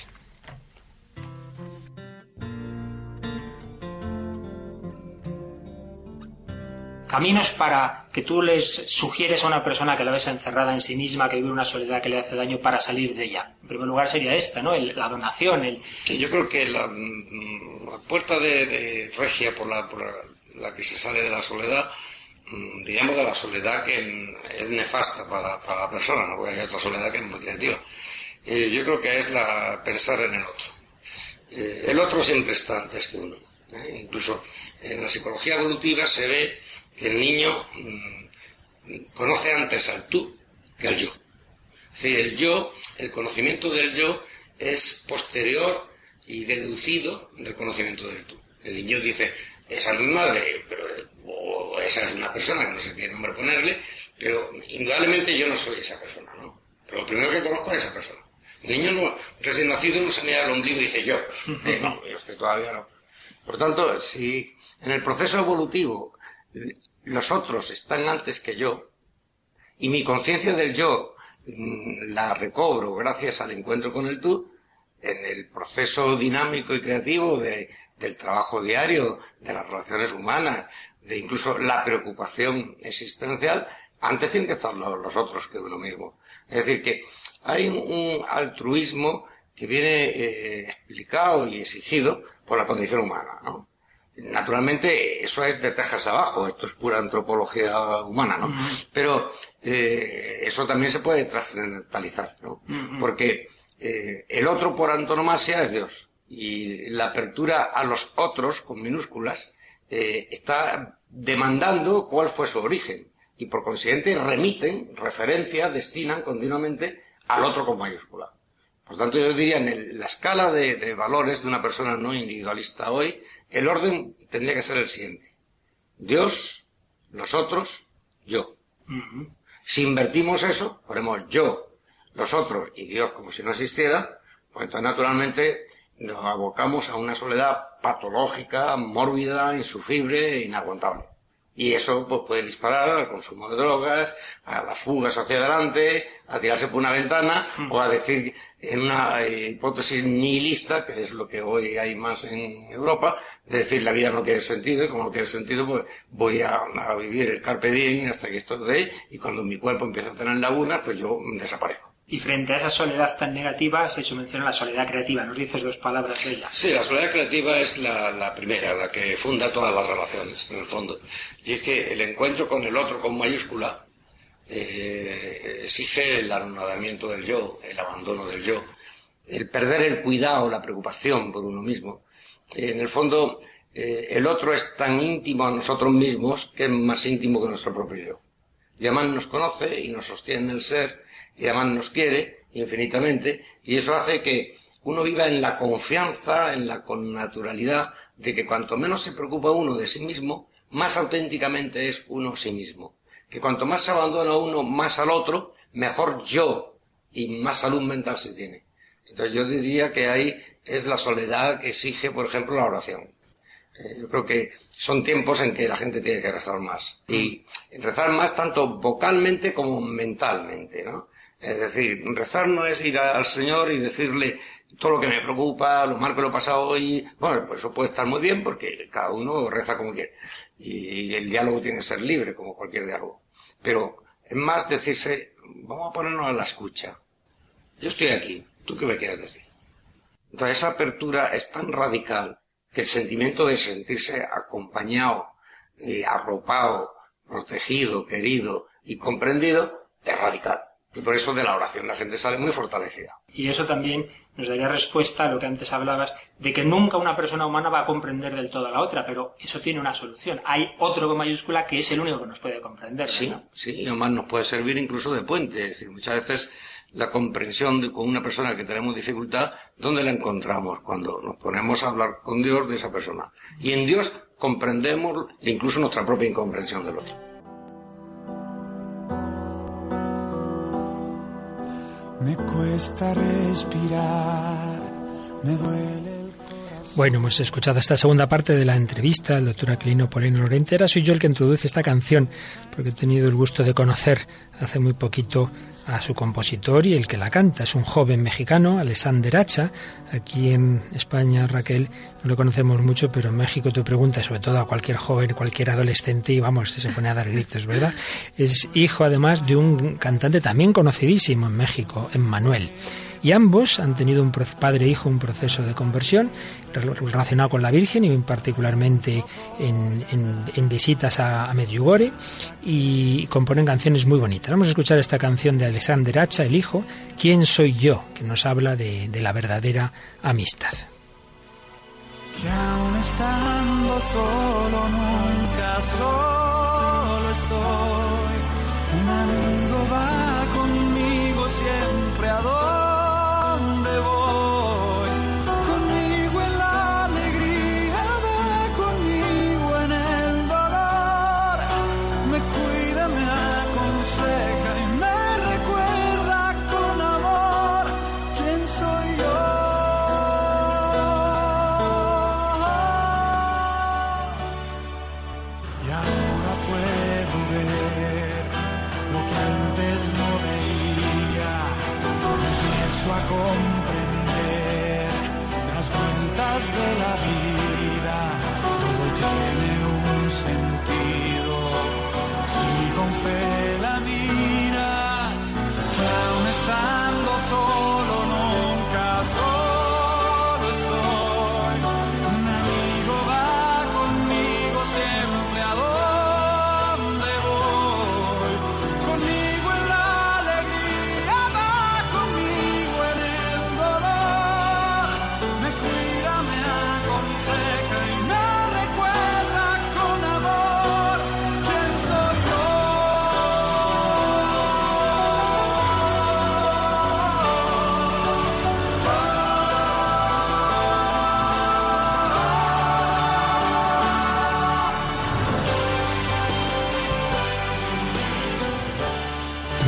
Caminos para que tú les sugieres a una persona que la ves encerrada en sí misma, que vive una soledad que le hace daño para salir de ella. En primer lugar sería esta, ¿no? la donación.
Yo creo que la, mm, puerta de, regia por la, que se sale de la soledad, mm, diríamos de la soledad que es nefasta para, la persona, ¿no? porque hay otra soledad que es muy creativa. Eh, yo creo que es la pensar en el otro. Eh, el otro siempre está antes que uno. ¿eh? Incluso en la psicología evolutiva se ve el niño mm, conoce antes al tú que al yo. Es decir, el yo, el conocimiento del yo es posterior y deducido del conocimiento del tú. El niño dice, esa es mi madre, pero, o esa es una persona que no sé qué nombre ponerle, pero indudablemente yo no soy esa persona, ¿no? Pero lo primero que conozco es esa persona. El niño no, recién nacido no se mira al ombligo y dice yo. [laughs] Eh, no, yo estoy todavía no. Por tanto, si en el proceso evolutivo los otros están antes que yo y mi conciencia del yo mm, la recobro gracias al encuentro con el tú, en el proceso dinámico y creativo del trabajo diario, de las relaciones humanas, de incluso la preocupación existencial, antes tienen que estar los, otros que uno mismo. Es decir, que hay un, altruismo que viene eh, explicado y exigido por la condición humana, ¿no? Naturalmente, eso es de tejas abajo, esto es pura antropología humana, ¿no? Pero eh, eso también se puede trascendentalizar, ¿no? Porque eh, el otro por antonomasia es Dios. Y la apertura a los otros, con minúsculas, eh, está demandando cuál fue su origen. Y por consiguiente remiten, referencia, destinan continuamente al otro con mayúscula. Por tanto, yo diría, en la escala de valores de una persona no individualista hoy, el orden tendría que ser el siguiente. Dios, nosotros, yo. Si invertimos eso, ponemos yo, nosotros y Dios como si no existiera, pues entonces naturalmente nos abocamos a una soledad patológica, mórbida, insufrible e inaguantable. Y eso pues, puede disparar al consumo de drogas, a las fugas hacia adelante, a tirarse por una ventana o a decir en una eh, hipótesis nihilista, que es lo que hoy hay más en Europa, de decir la vida no tiene sentido y como no tiene sentido pues voy a, vivir el carpe diem hasta que esto de y cuando mi cuerpo empieza a tener lagunas pues yo desaparezco.
Y frente a esa soledad tan negativa, has hecho mención a la soledad creativa. ¿Nos dices dos palabras de ella?
Sí, la soledad creativa es la, primera, la que funda todas las relaciones, en el fondo. Y es que el encuentro con el otro con mayúscula eh, exige el anonadamiento del yo, el abandono del yo, el perder el cuidado, la preocupación por uno mismo. en el fondo, eh, el otro es tan íntimo a nosotros mismos que es más íntimo que nuestro propio yo. Y además nos conoce y nos sostiene en el ser y además nos quiere infinitamente y eso hace que uno viva en la confianza, en la connaturalidad de que cuanto menos se preocupa uno de sí mismo, más auténticamente es uno sí mismo. Que cuanto más se abandona uno más al otro, mejor yo y más salud mental se tiene. Entonces yo diría que ahí es la soledad que exige, por ejemplo, la oración. Eh, yo creo que son tiempos en que la gente tiene que rezar más. Y rezar más tanto vocalmente como mentalmente, ¿no? Es decir, rezar no es ir al Señor y decirle todo lo que me preocupa, lo mal que lo he pasado hoy. Bueno, pues eso puede estar muy bien porque cada uno reza como quiere. Y el diálogo tiene que ser libre, como cualquier diálogo. Pero es más decirse, vamos a ponernos a la escucha. Yo estoy aquí, ¿tú qué me quieres decir? Entonces esa apertura es tan radical que el sentimiento de sentirse acompañado, eh, arropado, protegido, querido y comprendido es radical. Y por eso de la oración la gente sale muy fortalecida.
Y eso también nos daría respuesta a lo que antes hablabas, de que nunca una persona humana va a comprender del todo a la otra, pero eso tiene una solución. Hay otro con mayúscula que es el único que nos puede comprender.
Sí, sí, y además nos puede servir incluso de puente. Es decir, muchas veces la comprensión de, con una persona que tenemos dificultad, ¿dónde la encontramos? Cuando nos ponemos a hablar con Dios de esa persona. Y en Dios comprendemos incluso nuestra propia incomprensión del otro.
Me cuesta respirar, me duele el
Bueno, hemos escuchado esta segunda parte de la entrevista al doctor Aquilino Polino Lorente. Ahora soy yo el que introduce esta canción, porque he tenido el gusto de conocer hace muy poquito a su compositor y el que la canta. Es un joven mexicano, Alexander Hacha. Aquí en España, Raquel, no lo conocemos mucho, pero en México tú preguntas, sobre todo a cualquier joven, cualquier adolescente, y vamos, se pone a dar gritos, ¿verdad? Es hijo además de un cantante también conocidísimo en México, Emmanuel. Y ambos han tenido un padre e hijo un proceso de conversión relacionado con la Virgen y particularmente en, visitas a, Medjugorje y componen canciones muy bonitas. Vamos a escuchar esta canción de Alexander Hacha, el hijo, ¿Quién soy yo? que nos habla de, la verdadera amistad.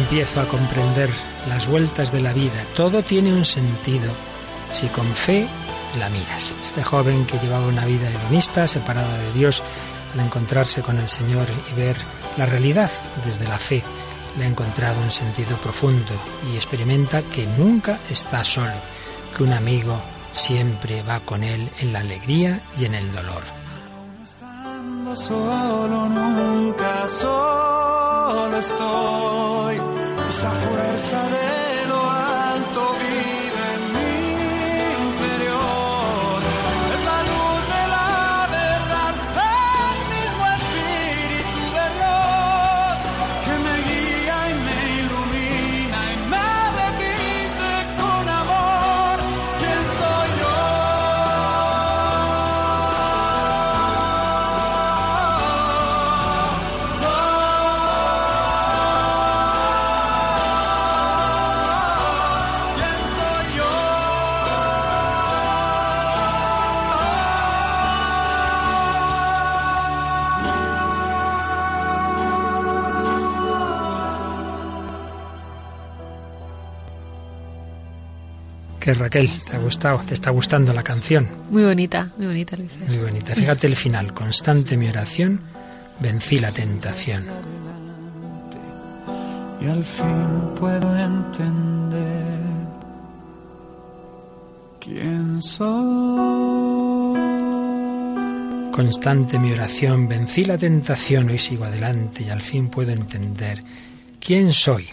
Empiezo a comprender las vueltas de la vida. Todo tiene un sentido si con fe la miras.
Este joven que llevaba una vida hedonista, separada de Dios, al encontrarse con el Señor y ver la realidad desde la fe, le ha encontrado un sentido profundo y experimenta que nunca está solo, que un amigo siempre va con él en la alegría y en el dolor.
Estando solo, nunca solo estoy. Esa fuerza de
¿Qué Raquel? ¿Te ha gustado? ¿Te está gustando la canción?
Muy bonita, muy bonita, Luis.
Muy bonita. Fíjate el final. Constante mi oración, vencí la tentación.
Y al fin puedo entender quién soy.
Constante mi oración, vencí la tentación, hoy sigo adelante y al fin puedo entender quién soy.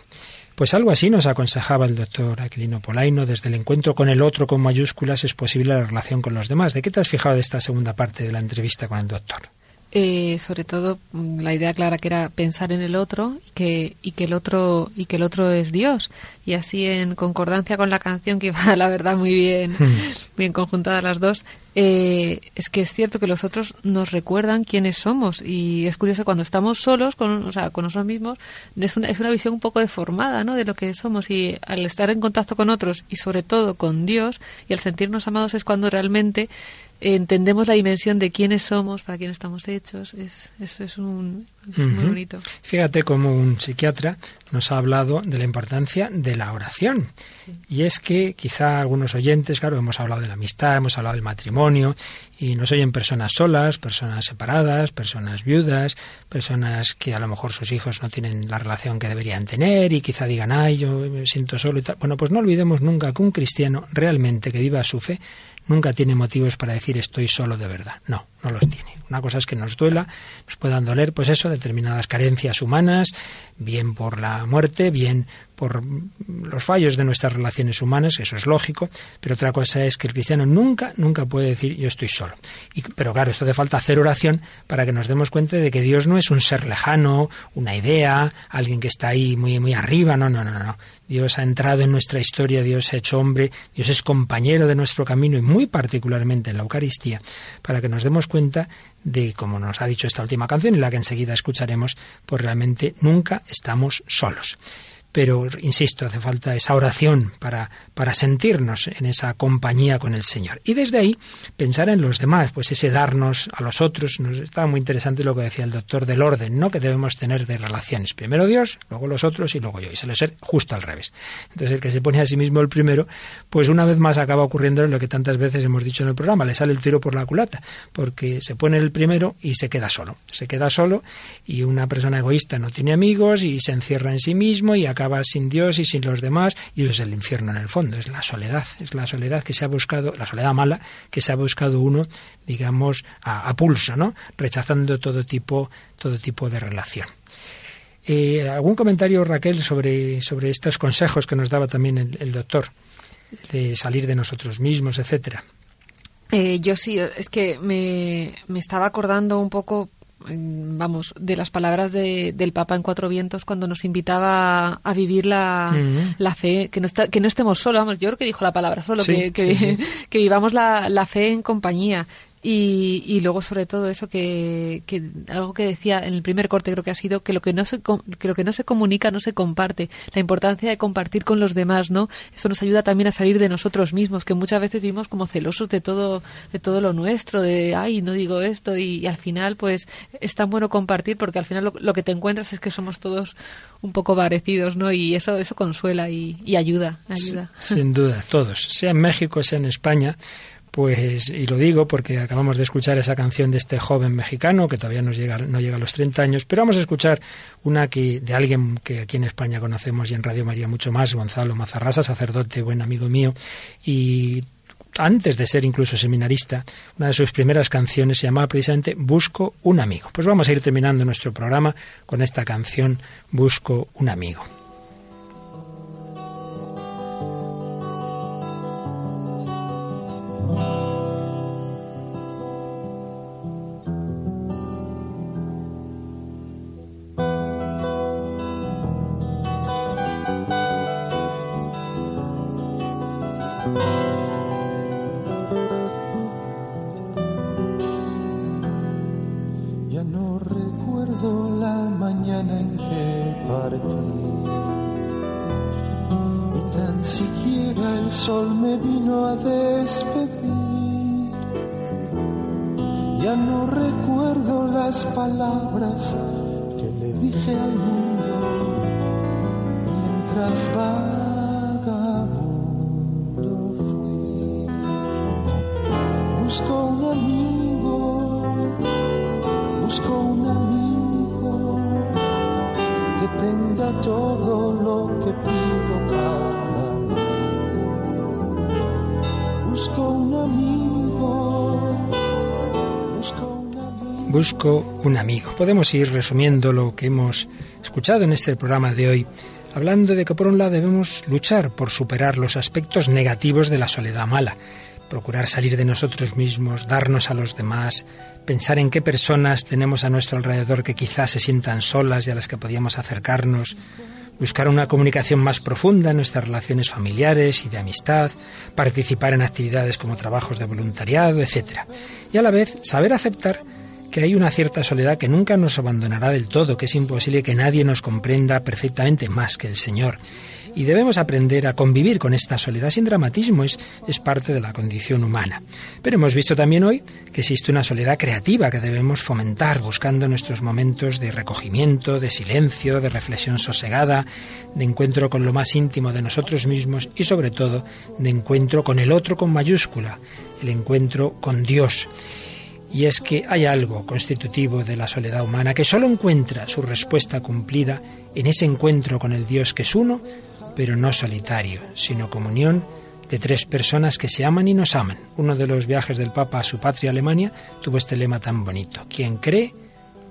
Pues algo así nos aconsejaba el doctor Aquilino Polaino. Desde el encuentro con el otro con mayúsculas es posible la relación con los demás. ¿De qué te has fijado de esta segunda parte de la entrevista con el doctor?
Eh, sobre todo mm, la idea clara que era pensar en el otro y que, y que el otro y que el otro es Dios. Y así en concordancia con la canción que [laughs] iba la verdad muy bien [laughs] bien conjuntadas las dos eh, es que es cierto que los otros nos recuerdan quiénes somos. Y es curioso cuando estamos solos con, o sea, con nosotros mismos es una, es una visión un poco deformada ¿no? de lo que somos. Y al estar en contacto con otros y sobre todo con Dios y al sentirnos amados es cuando realmente entendemos la dimensión de quiénes somos, para quién estamos hechos. Es, eso es, un, muy bonito.
Fíjate cómo un psiquiatra nos ha hablado de la importancia de la oración. Y es que quizá algunos oyentes, claro, hemos hablado de la amistad, hemos hablado del matrimonio, y nos oyen personas solas, personas separadas, personas viudas, personas que a lo mejor sus hijos no tienen la relación que deberían tener y quizá digan, ay, yo me siento solo y tal. Bueno, pues no olvidemos nunca que un cristiano realmente que viva su fe nunca tiene motivos para decir estoy solo de verdad. No, no los tiene. Una cosa es que nos duela, nos puedan doler, pues eso, determinadas carencias humanas, bien por la muerte, bien por los fallos de nuestras relaciones humanas, eso es lógico, pero otra cosa es que el cristiano nunca, nunca puede decir yo estoy solo. Pero claro, esto hace falta hacer oración para que nos demos cuenta de que Dios no es un ser lejano, una idea, alguien que está ahí muy, muy arriba, no, no, no, no. Dios ha entrado en nuestra historia, Dios ha hecho hombre, Dios es compañero de nuestro camino y muy particularmente en la Eucaristía, para que nos demos cuenta de, como nos ha dicho esta última canción y la que enseguida escucharemos, pues realmente nunca estamos solos pero insisto, hace falta esa oración para, para sentirnos en esa compañía con el Señor. Y desde ahí pensar en los demás, pues ese darnos a los otros. Nos estaba muy interesante lo que decía el doctor del orden, ¿no? Que debemos tener de relaciones. Primero Dios, luego los otros y luego yo. Y suele ser justo al revés. Entonces el que se pone a sí mismo el primero, pues una vez más acaba ocurriendo lo que tantas veces hemos dicho en el programa, le sale el tiro por la culata, porque se pone el primero y se queda solo. Se queda solo y una persona egoísta no tiene amigos y se encierra en sí mismo y acaba sin Dios y sin los demás, y eso es el infierno en el fondo, es la soledad, es la soledad que se ha buscado, la soledad mala que se ha buscado uno, digamos, a, pulso, ¿no? Rechazando todo tipo, todo tipo de relación. Eh, ¿Algún comentario, Raquel, sobre, sobre estos consejos que nos daba también el, doctor, de salir de nosotros mismos, etcétera?
Eh, yo sí, es que me, me, estaba acordando un poco vamos, de las palabras de, del Papa en Cuatro Vientos cuando nos invitaba a vivir la, la fe, que no, está, que no estemos solos, vamos, yo creo que dijo la palabra solo, que, que, [laughs] que, vivamos la, la fe en compañía. Y, y luego sobre todo eso que, que, algo que decía en el primer corte creo que ha sido que lo que no se que lo que no se comunica no se comparte. La importancia de compartir con los demás no eso nos ayuda también a salir de nosotros mismos que muchas veces vivimos como celosos de todo de todo lo nuestro de ay no digo esto y, al final pues es tan bueno compartir porque al final lo, que te encuentras es que somos todos un poco parecidos no y eso eso consuela y, y ayuda ayuda.
sin duda todos sea en México sea en España pues, y lo digo porque acabamos de escuchar esa canción de este joven mexicano que todavía no llega a los 30 años, pero vamos a escuchar una que, de alguien que aquí en España conocemos y en Radio María mucho más, Gonzalo Mazarrasa, sacerdote, buen amigo mío, y antes de ser incluso seminarista, una de sus primeras canciones se llamaba precisamente Busco un amigo. Pues vamos a ir terminando nuestro programa con esta canción Busco un amigo. Busco un amigo. Podemos ir resumiendo lo que hemos escuchado en este programa de hoy, hablando de que por un lado debemos luchar por superar los aspectos negativos de la soledad mala, procurar salir de nosotros mismos, darnos a los demás, pensar en qué personas tenemos a nuestro alrededor que quizás se sientan solas y a las que podíamos acercarnos, buscar una comunicación más profunda en nuestras relaciones familiares y de amistad, participar en actividades como trabajos de voluntariado, etc. Y a la vez saber aceptar que hay una cierta soledad que nunca nos abandonará del todo, que es imposible que nadie nos comprenda perfectamente más que el Señor y debemos aprender a convivir con esta soledad sin dramatismo, es, es parte de la condición humana. Pero hemos visto también hoy que existe una soledad creativa que debemos fomentar, buscando nuestros momentos de recogimiento, de silencio, de reflexión sosegada, de encuentro con lo más íntimo de nosotros mismos y sobre todo de encuentro con el otro con mayúscula, el encuentro con Dios. Y es que hay algo constitutivo de la soledad humana que solo encuentra su respuesta cumplida en ese encuentro con el Dios que es uno, pero no solitario, sino comunión de tres personas que se aman y nos aman. Uno de los viajes del Papa a su patria Alemania tuvo este lema tan bonito. Quien cree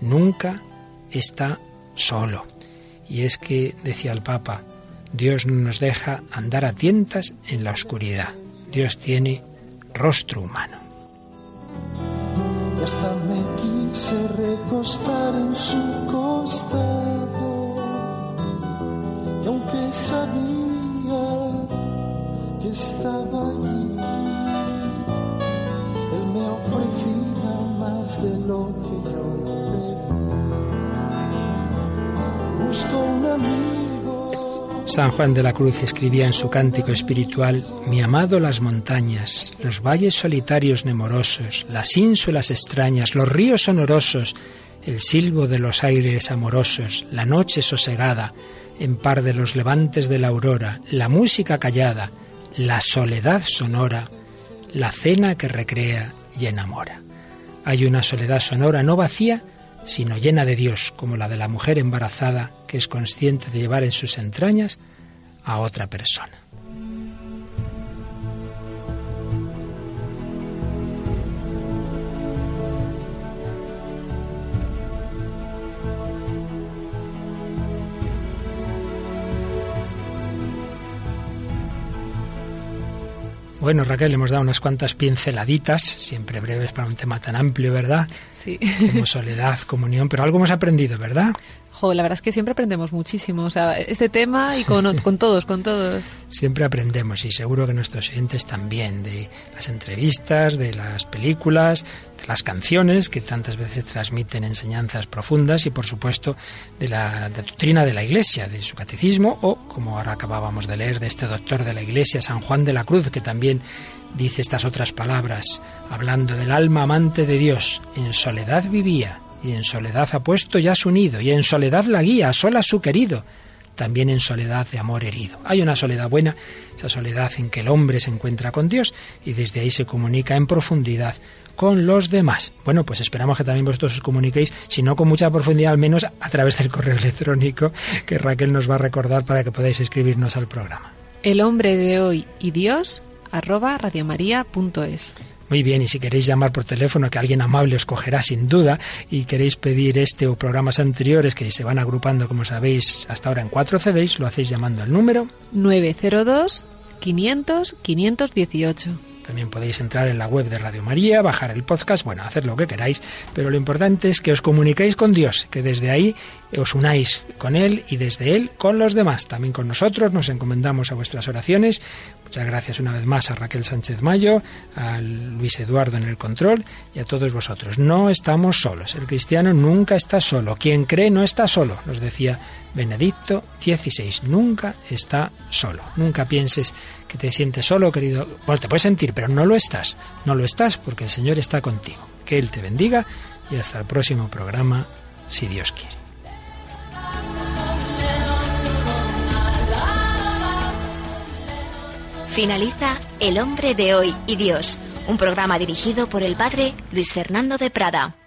nunca está solo. Y es que, decía el Papa, Dios no nos deja andar a tientas en la oscuridad. Dios tiene rostro humano.
Y hasta me quise recostar en su costado y aunque sabía que estaba allí, él me ofrecía más de lo que yo pedí. Busco un amigo.
San Juan de la Cruz escribía en su cántico espiritual, Mi amado las montañas, los valles solitarios nemorosos, las ínsulas extrañas, los ríos sonorosos, el silbo de los aires amorosos, la noche sosegada, en par de los levantes de la aurora, la música callada, la soledad sonora, la cena que recrea y enamora. Hay una soledad sonora no vacía, sino llena de Dios, como la de la mujer embarazada que es consciente de llevar en sus entrañas a otra persona. Bueno, Raquel, hemos dado unas cuantas pinceladitas, siempre breves para un tema tan amplio, ¿verdad?
Sí.
Como soledad, comunión, pero algo hemos aprendido, ¿verdad?
La verdad es que siempre aprendemos muchísimo, o sea, este tema y con, todos, con todos. [laughs]
Siempre aprendemos y seguro que nuestros oyentes también, de las entrevistas, de las películas, de las canciones que tantas veces transmiten enseñanzas profundas y por supuesto de la doctrina de la Iglesia, de su catecismo o, como ahora acabábamos de leer, de este doctor de la Iglesia, San Juan de la Cruz, que también dice estas otras palabras, hablando del alma amante de Dios, en soledad vivía y en soledad ha puesto ya su nido, y en soledad la guía, a solas su querido, también en soledad de amor herido. Hay una soledad buena, esa soledad en que el hombre se encuentra con Dios y desde ahí se comunica en profundidad con los demás. Bueno, pues esperamos que también vosotros os comuniquéis, si no con mucha profundidad, al menos a través del correo electrónico que Raquel nos va a recordar para que podáis escribirnos al programa.
El hombre de hoy y Dios arroba radiomaria.es.
Muy bien, y si queréis llamar por teléfono, que alguien amable os cogerá sin duda, y queréis pedir este o programas anteriores que se van agrupando, como sabéis, hasta ahora en cuatro CDs, lo hacéis llamando al número
902 500 518.
También podéis entrar en la web de Radio María, bajar el podcast, bueno, hacer lo que queráis, pero lo importante es que os comuniquéis con Dios, que desde ahí os unáis con Él y desde Él con los demás. También con nosotros nos encomendamos a vuestras oraciones. Muchas gracias una vez más a Raquel Sánchez Mayo, a Luis Eduardo en el control y a todos vosotros. No estamos solos. El cristiano nunca está solo. Quien cree no está solo, nos decía Benedicto XVI. Nunca está solo. Nunca pienses que te sientes solo, querido. Bueno, te puedes sentir, pero no lo estás. No lo estás porque el Señor está contigo. Que Él te bendiga y hasta el próximo programa, si Dios quiere.
Finaliza El hombre de hoy y Dios, un programa dirigido por el padre Luis Fernando de Prada.